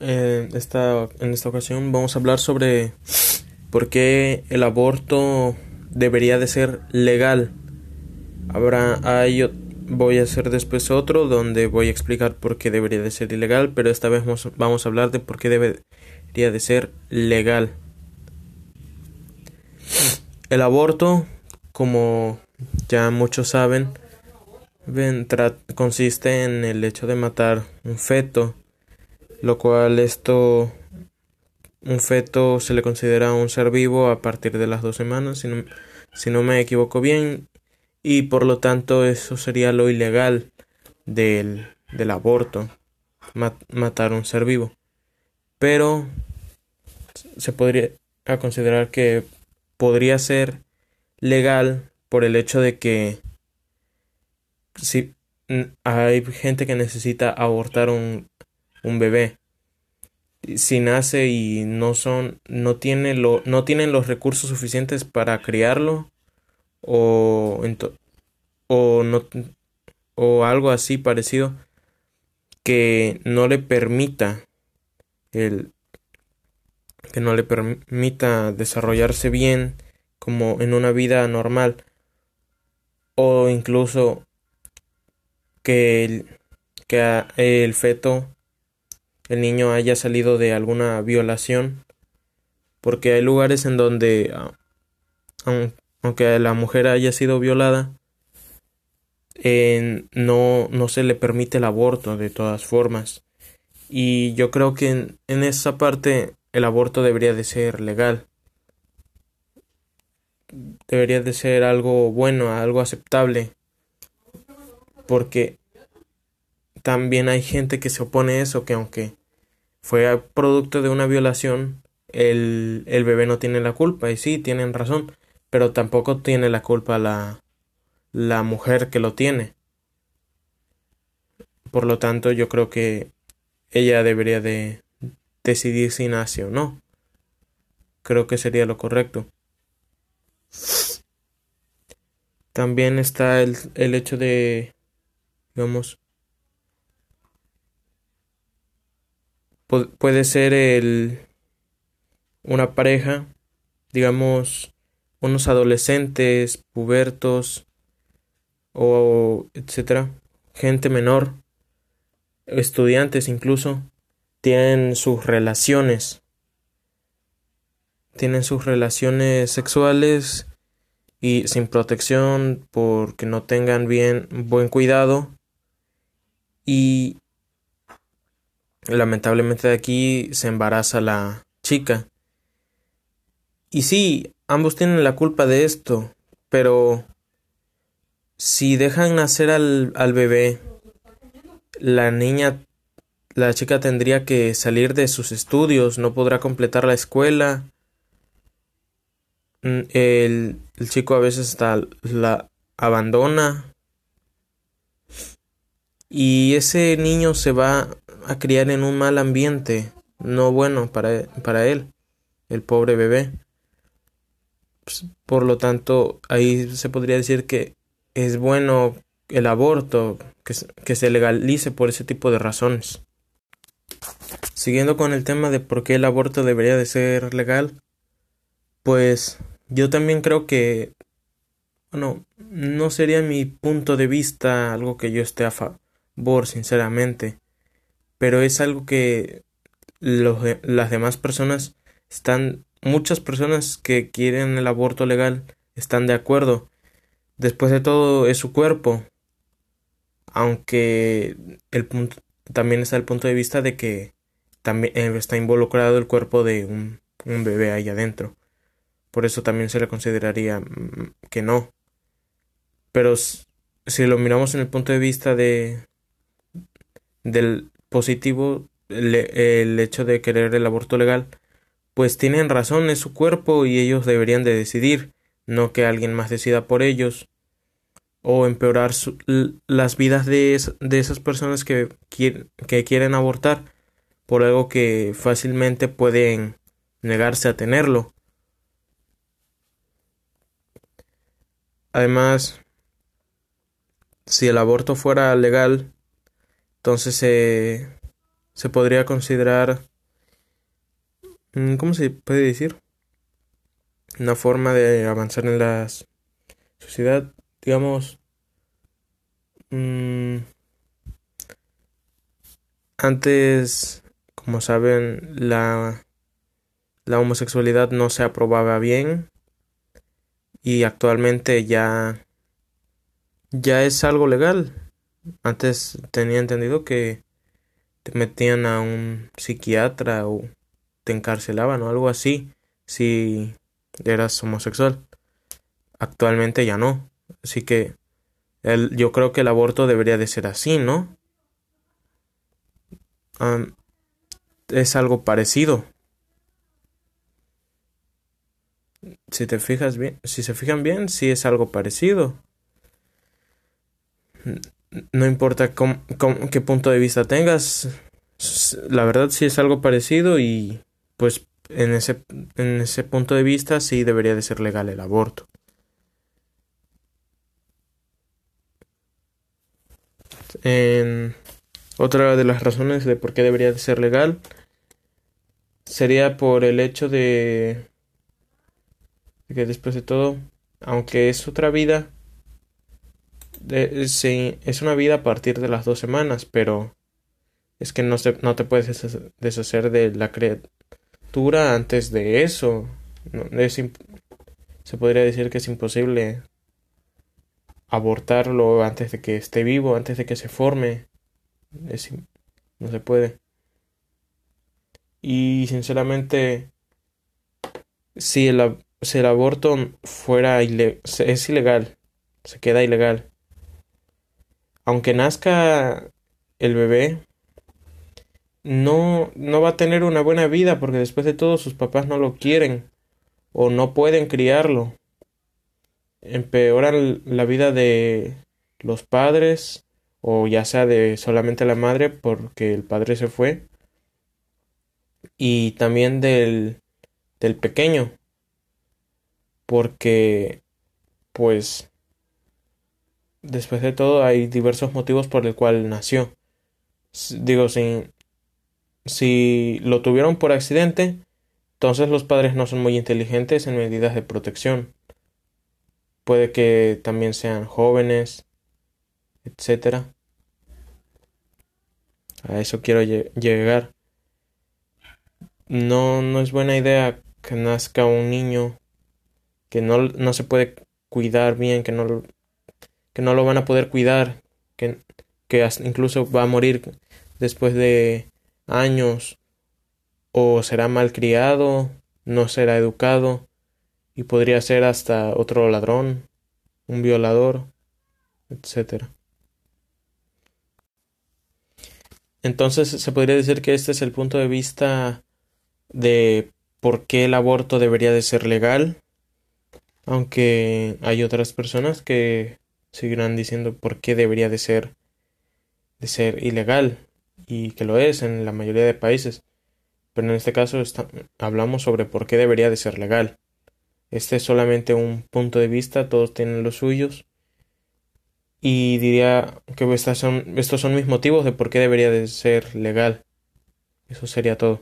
eh, esta, en esta ocasión vamos a hablar sobre por qué el aborto debería de ser legal. Habrá, hay, voy a hacer después otro donde voy a explicar por qué debería de ser ilegal, pero esta vez vamos, vamos a hablar de por qué debería de ser legal. El aborto, como ya muchos saben, consiste en el hecho de matar un feto, lo cual esto un feto se le considera un ser vivo a partir de las dos semanas, si no, si no me equivoco bien, y por lo tanto eso sería lo ilegal del, del aborto, matar un ser vivo. Pero se podría considerar que podría ser legal por el hecho de que si hay gente que necesita abortar un, un bebé. Si nace y no son no tiene lo, no tienen los recursos suficientes para criarlo o o no o algo así parecido que no le permita el que no le permita desarrollarse bien como en una vida normal o incluso que el, que el feto el niño haya salido de alguna violación porque hay lugares en donde aunque la mujer haya sido violada no, no se le permite el aborto de todas formas. Y yo creo que en esa parte el aborto debería de ser legal. Debería de ser algo bueno, algo aceptable, porque también hay gente que se opone a eso, que aunque fue producto de una violación, el, el bebé no tiene la culpa, y sí, tienen razón, pero tampoco tiene la culpa la, la mujer que lo tiene. Por lo tanto, yo creo que ella debería de decidir si nace o no. Creo que sería lo correcto. También está el, el hecho de, digamos, puede ser el, una pareja, digamos, unos adolescentes, pubertos o etcétera, gente menor, estudiantes incluso, tienen sus relaciones. Tienen sus relaciones sexuales y sin protección porque no tengan bien buen cuidado. Y lamentablemente de aquí se embaraza la chica. Y sí ambos tienen la culpa de esto pero si dejan nacer al, al bebé la niña la chica tendría que salir de sus estudios no podrá completar la escuela. Mm, el, chico a veces hasta la abandona. Y ese niño se va a criar en un mal ambiente, no bueno para, para él, el pobre bebé. Pues, por lo tanto, ahí se podría decir que es bueno el aborto, que, que se legalice por ese tipo de razones. Siguiendo con el tema de por qué el aborto debería de ser legal, pues yo también creo que, bueno, no sería mi punto de vista algo que yo esté a favor, sinceramente, pero es algo que los las demás personas están, muchas personas que quieren el aborto legal están de acuerdo. Después de todo es su cuerpo, aunque el punto, también está el punto de vista de que también eh, está involucrado el cuerpo de un, un bebé ahí adentro por eso también se le consideraría mm, que no. Pero si lo miramos en el punto de vista de del positivo, el, hecho de querer el aborto legal, pues tienen razón, es su cuerpo y ellos deberían de decidir, no que alguien más decida por ellos o empeorar las vidas de, de esas personas que, que quieren abortar por algo que fácilmente pueden negarse a tenerlo. Además, si el aborto fuera legal, entonces se, podría considerar, mm, ¿cómo se puede decir? Una forma de avanzar en la sociedad, digamos, mm, antes, como saben, la, la homosexualidad no se aprobaba bien y actualmente ya ya es algo legal. Antes tenía entendido que te metían a un psiquiatra o te encarcelaban o algo así si eras homosexual. Actualmente ya no. Así que el, yo creo que el aborto debería de ser así, ¿no? es algo parecido. Si te fijas bien, si se fijan bien, sí es algo parecido no importa qué punto de vista tengas, la verdad sí es algo parecido y pues en ese, en ese punto de vista sí debería de ser legal el aborto. Otra de las razones de por qué debería de ser legal sería por el hecho de que después de todo, aunque es otra vida, sí, es una vida a partir de las dos semanas, pero es que no, se, no te puedes deshacer de la criatura antes de eso. se podría decir que es imposible abortarlo antes de que esté vivo, antes de que se forme. no se puede. Y sinceramente, si el, si el aborto fuera es ilegal, se queda ilegal aunque nazca el bebé, no, no va a tener una buena vida porque después de todo sus papás no lo quieren o no pueden criarlo. Empeoran la vida de los padres o ya sea de solamente la madre porque el padre se fue y también del, del pequeño porque pues después de todo hay diversos motivos por el cual nació. Digo, si, si lo tuvieron por accidente, entonces los padres no son muy inteligentes en medidas de protección. Puede que también sean jóvenes, etcétera. A eso quiero llegar. No, no es buena idea que nazca un niño que no, no se puede cuidar bien, que no que no lo van a poder cuidar, que, que incluso va a morir después de años, o será malcriado, no será educado, y podría ser hasta otro ladrón, un violador, etc. Entonces se podría decir que este es el punto de vista de por qué el aborto debería de ser legal, aunque hay otras personas que seguirán diciendo por qué debería de ser de ser ilegal y que lo es en la mayoría de países. Pero en este caso hablamos sobre por qué debería de ser legal. Este es solamente un punto de vista, todos tienen los suyos. Y diría que son, estos son mis motivos de por qué debería de ser legal. Eso sería todo.